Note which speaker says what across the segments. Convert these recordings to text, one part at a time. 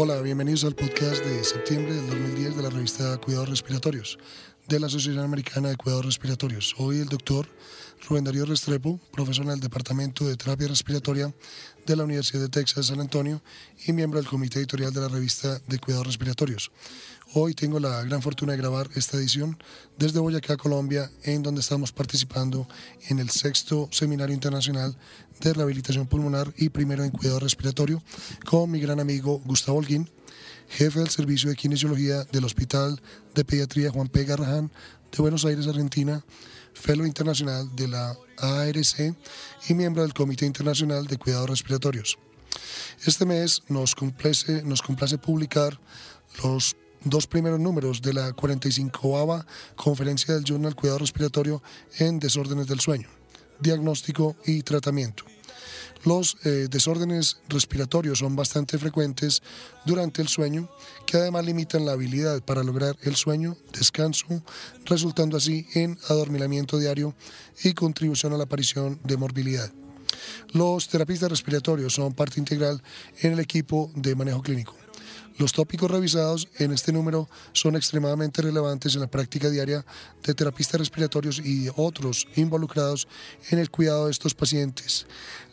Speaker 1: Hola, bienvenidos al podcast de septiembre del 2010 de la revista Cuidados Respiratorios de la Asociación Americana de Cuidados Respiratorios. Hoy el doctor Rubén Darío Restrepo, profesor en el Departamento de Terapia Respiratoria de la Universidad de Texas San Antonio y miembro del comité editorial de la revista de Cuidados Respiratorios. Hoy tengo la gran fortuna de grabar esta edición desde Boyacá, Colombia, en donde estamos participando en el sexto Seminario Internacional de Rehabilitación Pulmonar y primero en Cuidado Respiratorio con mi gran amigo Gustavo Holguín, jefe del Servicio de Kinesiología del Hospital de Pediatría Juan P. Garrahan de Buenos Aires, Argentina, Fellow Internacional de la ARC y miembro del Comité Internacional de Cuidados Respiratorios. Este mes nos complace, nos complace publicar los dos primeros números de la 45 Conferencia del Journal Cuidado Respiratorio en Desórdenes del Sueño, Diagnóstico y Tratamiento. Los eh, desórdenes respiratorios son bastante frecuentes durante el sueño, que además limitan la habilidad para lograr el sueño, descanso, resultando así en adormilamiento diario y contribución a la aparición de morbilidad. Los terapistas respiratorios son parte integral en el equipo de manejo clínico. Los tópicos revisados en este número son extremadamente relevantes en la práctica diaria de terapistas respiratorios y otros involucrados en el cuidado de estos pacientes.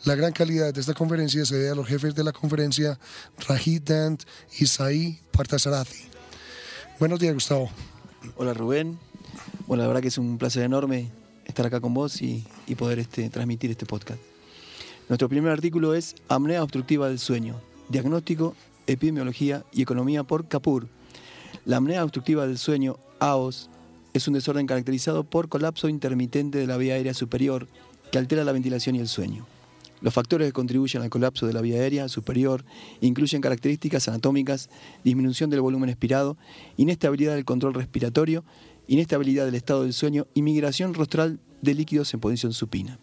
Speaker 1: La gran calidad de esta conferencia se debe a los jefes de la conferencia, Rajid Dant y Sai Partasarathi. Buenos días, Gustavo.
Speaker 2: Hola, Rubén. Bueno, la verdad que es un placer enorme estar acá con vos y, poder este, transmitir este podcast. Nuestro primer artículo es Amnea obstructiva del sueño, diagnóstico Epidemiología y Economía por Capur. La apnea obstructiva del sueño, AOS, es un desorden caracterizado por colapso intermitente de la vía aérea superior que altera la ventilación y el sueño. Los factores que contribuyen al colapso de la vía aérea superior incluyen características anatómicas, disminución del volumen expirado, inestabilidad del control respiratorio, inestabilidad del estado del sueño y migración rostral de líquidos en posición supina.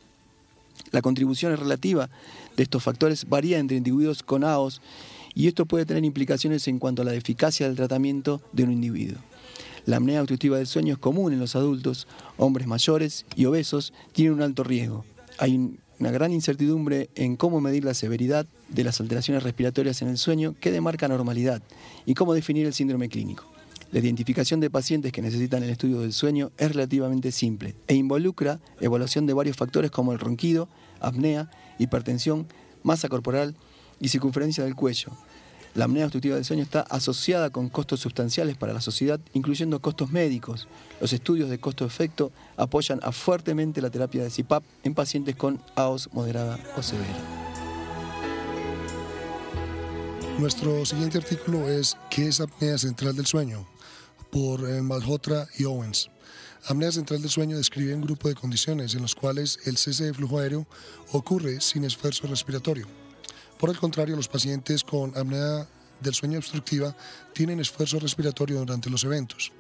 Speaker 2: La contribución relativa de estos factores varía entre individuos con AOS y esto puede tener implicaciones en cuanto a la eficacia del tratamiento de un individuo. La apnea obstructiva del sueño es común en los adultos, hombres mayores y obesos tienen un alto riesgo. Hay una gran incertidumbre en cómo medir la severidad de las alteraciones respiratorias en el sueño que demarca normalidad y cómo definir el síndrome clínico. La identificación de pacientes que necesitan el estudio del sueño es relativamente simple e involucra evaluación de varios factores como el ronquido, apnea, hipertensión, masa corporal, y circunferencia del cuello. La apnea obstructiva del sueño está asociada con costos sustanciales para la sociedad, incluyendo costos médicos. Los estudios de costo-efecto apoyan fuertemente la terapia de CPAP en pacientes con AOS moderada o severa.
Speaker 1: Nuestro siguiente artículo es ¿Qué es apnea central del sueño? por eh, Malhotra y Owens. Apnea central del sueño describe un grupo de condiciones en las cuales el cese de flujo aéreo ocurre sin esfuerzo respiratorio. Por el contrario, los pacientes con apnea del sueño obstructiva tienen esfuerzo respiratorio durante los eventos.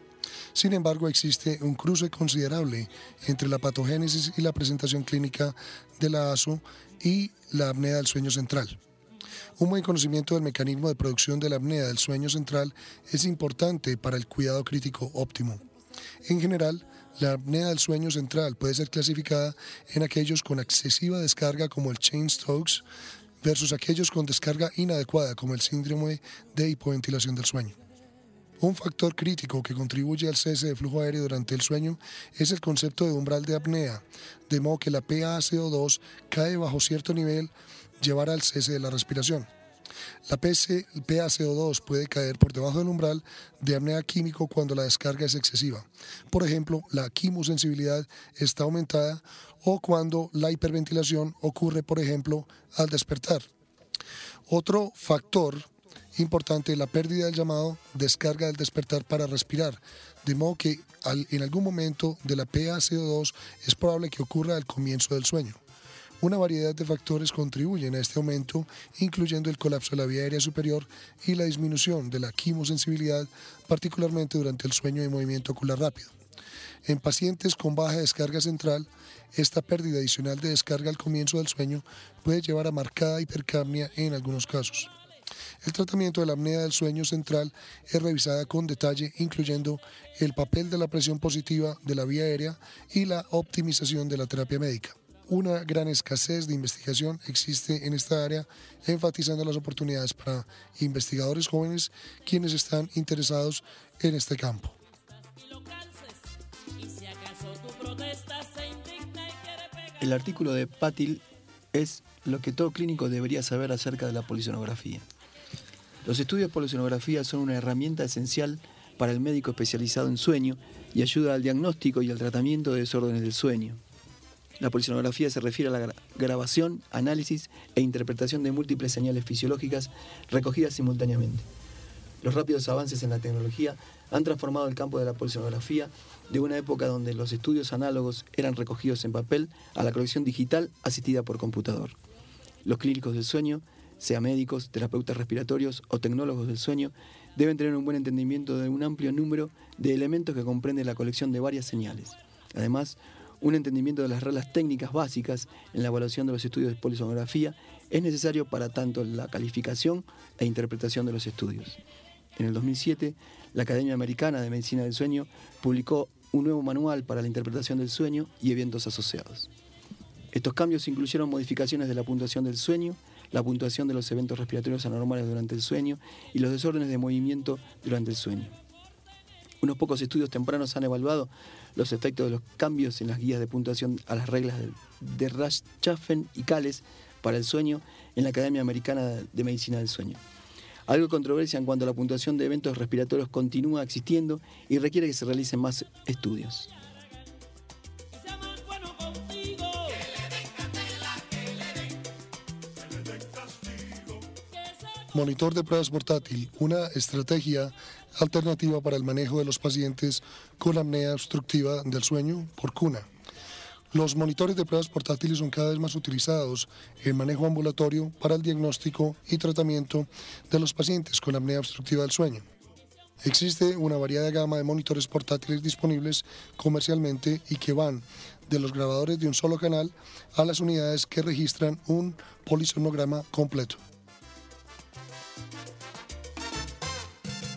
Speaker 1: Sin embargo, existe un cruce considerable entre la patogénesis y la presentación clínica de la ASO y la apnea del sueño central. Un buen conocimiento del mecanismo de producción de la apnea del sueño central es importante para el cuidado crítico óptimo. En general, la apnea del sueño central puede ser clasificada en aquellos con excesiva descarga como el Chain-Stokes, versus aquellos con descarga inadecuada como el síndrome de hipoventilación del sueño. Un factor crítico que contribuye al cese de flujo aéreo durante el sueño es el concepto de umbral de apnea, de modo que la PaCO2 cae bajo cierto nivel, llevar al cese de la respiración. La PC, PaCO2 puede caer por debajo del umbral de apnea químico cuando la descarga es excesiva. Por ejemplo, la quimosensibilidad está aumentada o cuando la hiperventilación ocurre, por ejemplo, al despertar. Otro factor importante es la pérdida del llamado descarga del despertar para respirar, de modo que en algún momento de la PaCO2 es probable que ocurra al comienzo del sueño. Una variedad de factores contribuyen a este aumento, incluyendo el colapso de la vía aérea superior y la disminución de la quimosensibilidad, particularmente durante el sueño y movimiento ocular rápido. En pacientes con baja descarga central, esta pérdida adicional de descarga al comienzo del sueño puede llevar a marcada hipercapnia en algunos casos. El tratamiento de la apnea del sueño central es revisada con detalle, incluyendo el papel de la presión positiva de la vía aérea y la optimización de la terapia médica. Una gran escasez de investigación existe en esta área, enfatizando las oportunidades para investigadores jóvenes quienes están interesados en este campo.
Speaker 2: El artículo de Patil es lo que todo clínico debería saber acerca de la polisonografía. Los estudios de polisonografía son una herramienta esencial para el médico especializado en sueño y ayuda al diagnóstico y al tratamiento de desórdenes del sueño. La polisonografía se refiere a la grabación, análisis e interpretación de múltiples señales fisiológicas recogidas simultáneamente. Los rápidos avances en la tecnología han transformado el campo de la polisonografía de una época donde los estudios análogos eran recogidos en papel a la colección digital asistida por computador. Los clínicos del sueño, sea médicos, terapeutas respiratorios o tecnólogos del sueño, deben tener un buen entendimiento de un amplio número de elementos que comprende la colección de varias señales. Además, un entendimiento de las reglas técnicas básicas en la evaluación de los estudios de polisonografía es necesario para tanto la calificación e interpretación de los estudios. En el 2007, la Academia Americana de Medicina del Sueño publicó un nuevo manual para la interpretación del sueño y eventos asociados. Estos cambios incluyeron modificaciones de la puntuación del sueño, la puntuación de los eventos respiratorios anormales durante el sueño y los desórdenes de movimiento durante el sueño. Unos pocos estudios tempranos han evaluado los efectos de los cambios en las guías de puntuación a las reglas de Raschaffen y Cales para el sueño en la Academia Americana de Medicina del Sueño. Algo de controversia en cuanto a la puntuación de eventos respiratorios continúa existiendo y requiere que se realicen más estudios.
Speaker 1: Monitor de pruebas portátil, una estrategia alternativa para el manejo de los pacientes con apnea obstructiva del sueño por cuna. Los monitores de pruebas portátiles son cada vez más utilizados en manejo ambulatorio para el diagnóstico y tratamiento de los pacientes con apnea obstructiva del sueño. Existe una variada gama de monitores portátiles disponibles comercialmente y que van de los grabadores de un solo canal a las unidades que registran un polisonograma completo.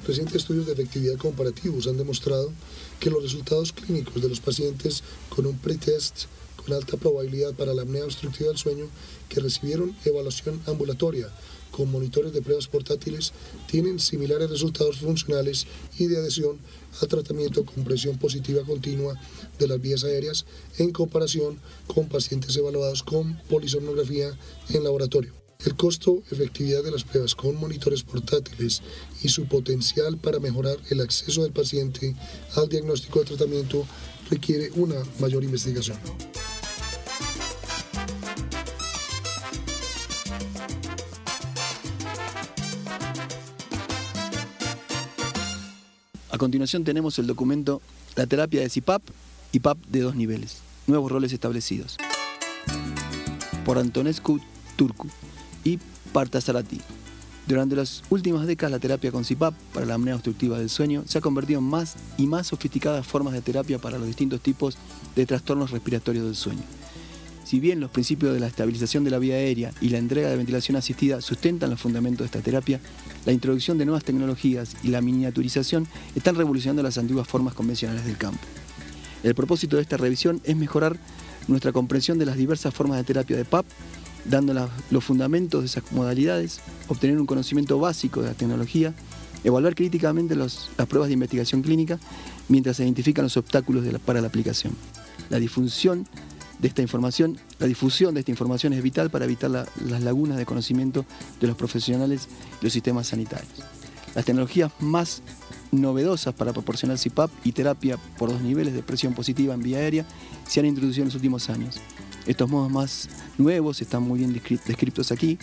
Speaker 1: Recientes estudios de efectividad comparativos han demostrado que los resultados clínicos de los pacientes con un pretest con alta probabilidad para la apnea obstructiva del sueño que recibieron evaluación ambulatoria con monitores de pruebas portátiles tienen similares resultados funcionales y de adhesión al tratamiento con presión positiva continua de las vías aéreas en comparación con pacientes evaluados con polisomnografía en laboratorio. El costo-efectividad de las pruebas con monitores portátiles y su potencial para mejorar el acceso del paciente al diagnóstico de tratamiento requiere una mayor investigación.
Speaker 2: A continuación tenemos el documento La terapia de CIPAP y PAP de dos niveles, nuevos roles establecidos, por Antonescu Turcu y Partasarati. Durante las últimas décadas la terapia con CIPAP para la apnea obstructiva del sueño se ha convertido en más y más sofisticadas formas de terapia para los distintos tipos de trastornos respiratorios del sueño. Si bien los principios de la estabilización de la vía aérea y la entrega de ventilación asistida sustentan los fundamentos de esta terapia, la introducción de nuevas tecnologías y la miniaturización están revolucionando las antiguas formas convencionales del campo. El propósito de esta revisión es mejorar nuestra comprensión de las diversas formas de terapia de PAP dando los fundamentos de esas modalidades, obtener un conocimiento básico de la tecnología, evaluar críticamente las pruebas de investigación clínica mientras se identifican los obstáculos para la aplicación. La difusión de esta información, la difusión de esta información es vital para evitar las lagunas de conocimiento de los profesionales y los sistemas sanitarios. Las tecnologías más novedosas para proporcionar CPAP y terapia por dos niveles de presión positiva en vía aérea se han introducido en los últimos años. Estos modos más nuevos están muy bien descritos aquí.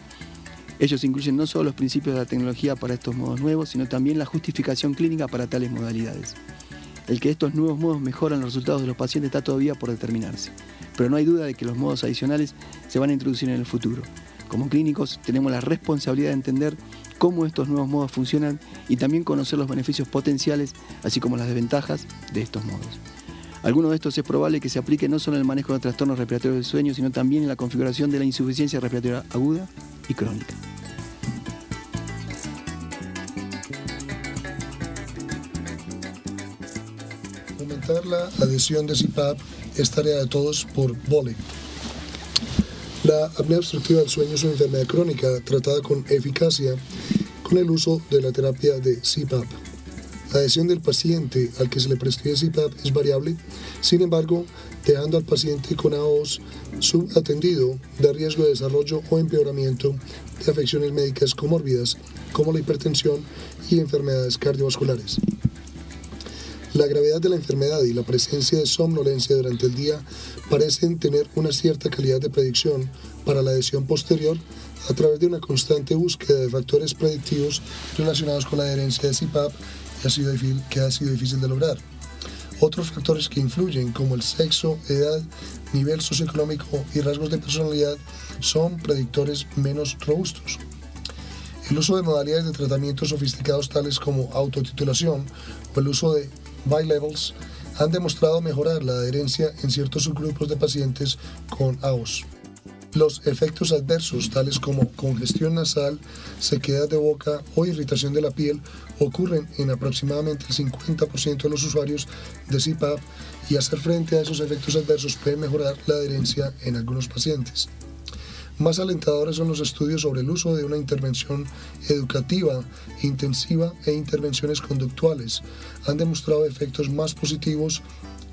Speaker 2: Ellos incluyen no solo los principios de la tecnología para estos modos nuevos, sino también la justificación clínica para tales modalidades. El que estos nuevos modos mejoran los resultados de los pacientes está todavía por determinarse, pero no hay duda de que los modos adicionales se van a introducir en el futuro. Como clínicos tenemos la responsabilidad de entender cómo estos nuevos modos funcionan y también conocer los beneficios potenciales, así como las desventajas de estos modos. Algunos de estos es probable que se aplique no solo en el manejo de trastornos respiratorios del sueño, sino también en la configuración de la insuficiencia respiratoria aguda y crónica.
Speaker 1: Aumentar la adhesión de CPAP es tarea de todos por VOLE. La apnea obstructiva del sueño es una enfermedad crónica tratada con eficacia con el uso de la terapia de CPAP. La adhesión del paciente al que se le prescribe CPAP es variable, sin embargo, dejando al paciente con AOS subatendido de riesgo de desarrollo o empeoramiento de afecciones médicas comórbidas como la hipertensión y enfermedades cardiovasculares. La gravedad de la enfermedad y la presencia de somnolencia durante el día parecen tener una cierta calidad de predicción para la adhesión posterior a través de una constante búsqueda de factores predictivos relacionados con la adherencia de CPAP que ha sido difícil, ha sido difícil de lograr. Otros factores que influyen, como el sexo, edad, nivel socioeconómico y rasgos de personalidad, son predictores menos robustos. El uso de modalidades de tratamiento sofisticados tales como autotitulación o el uso de levels han demostrado mejorar la adherencia en ciertos subgrupos de pacientes con AOS. Los efectos adversos, tales como congestión nasal, sequedad de boca o irritación de la piel, ocurren en aproximadamente el 50% de los usuarios de CPAP y hacer frente a esos efectos adversos puede mejorar la adherencia en algunos pacientes. Más alentadores son los estudios sobre el uso de una intervención educativa, intensiva e intervenciones conductuales. Han demostrado efectos más positivos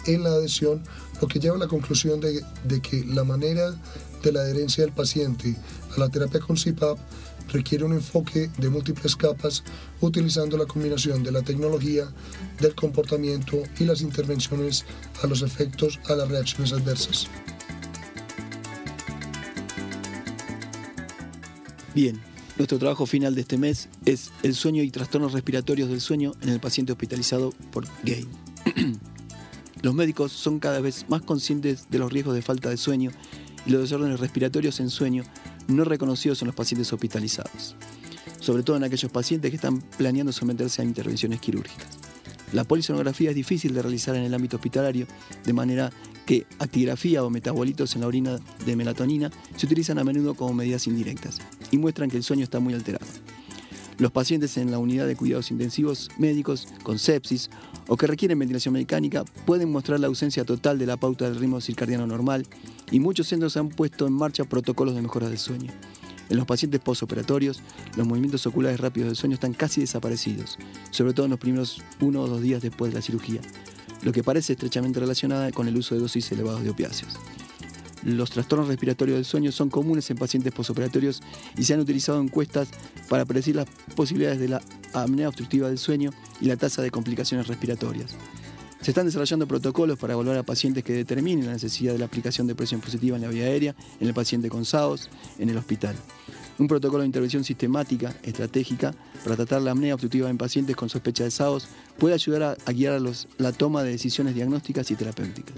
Speaker 1: en la adhesión, lo que lleva a la conclusión de, que la manera de la adherencia del paciente a la terapia con CPAP requiere un enfoque de múltiples capas utilizando la combinación de la tecnología, del comportamiento y las intervenciones a los efectos a las reacciones adversas.
Speaker 2: Bien, nuestro trabajo final de este mes es el sueño y trastornos respiratorios del sueño en el paciente hospitalizado por GAIN. los médicos son cada vez más conscientes de los riesgos de falta de sueño y los desórdenes respiratorios en sueño no reconocidos en los pacientes hospitalizados, sobre todo en aquellos pacientes que están planeando someterse a intervenciones quirúrgicas. La polisonografía es difícil de realizar en el ámbito hospitalario, de manera que actigrafía o metabolitos en la orina de melatonina se utilizan a menudo como medidas indirectas y muestran que el sueño está muy alterado. Los pacientes en la unidad de cuidados intensivos médicos con sepsis o que requieren ventilación mecánica pueden mostrar la ausencia total de la pauta del ritmo circadiano normal y muchos centros han puesto en marcha protocolos de mejora del sueño. En los pacientes postoperatorios, los movimientos oculares rápidos del sueño están casi desaparecidos, sobre todo en los primeros uno o dos días después de la cirugía, lo que parece estrechamente relacionada con el uso de dosis elevadas de opiáceos. Los trastornos respiratorios del sueño son comunes en pacientes postoperatorios y se han utilizado encuestas para predecir las posibilidades de la apnea obstructiva del sueño y la tasa de complicaciones respiratorias. Se están desarrollando protocolos para evaluar a pacientes que determinen la necesidad de la aplicación de presión positiva en la vía aérea en el paciente con SAOS en el hospital. Un protocolo de intervención sistemática, estratégica, para tratar la apnea obstructiva en pacientes con sospecha de SAOS puede ayudar a, guiar a la toma de decisiones diagnósticas y terapéuticas.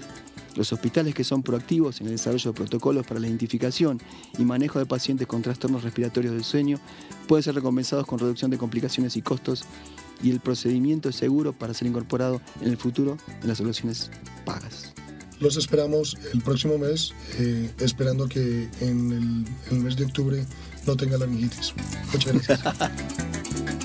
Speaker 2: Los hospitales que son proactivos en el desarrollo de protocolos para la identificación y manejo de pacientes con trastornos respiratorios del sueño pueden ser recompensados con reducción de complicaciones y costos y el procedimiento es seguro para ser incorporado en el futuro en las soluciones pagas.
Speaker 1: Los esperamos el próximo mes, eh, esperando que en el, en el, mes de octubre no tenga la meningitis. Muchas gracias.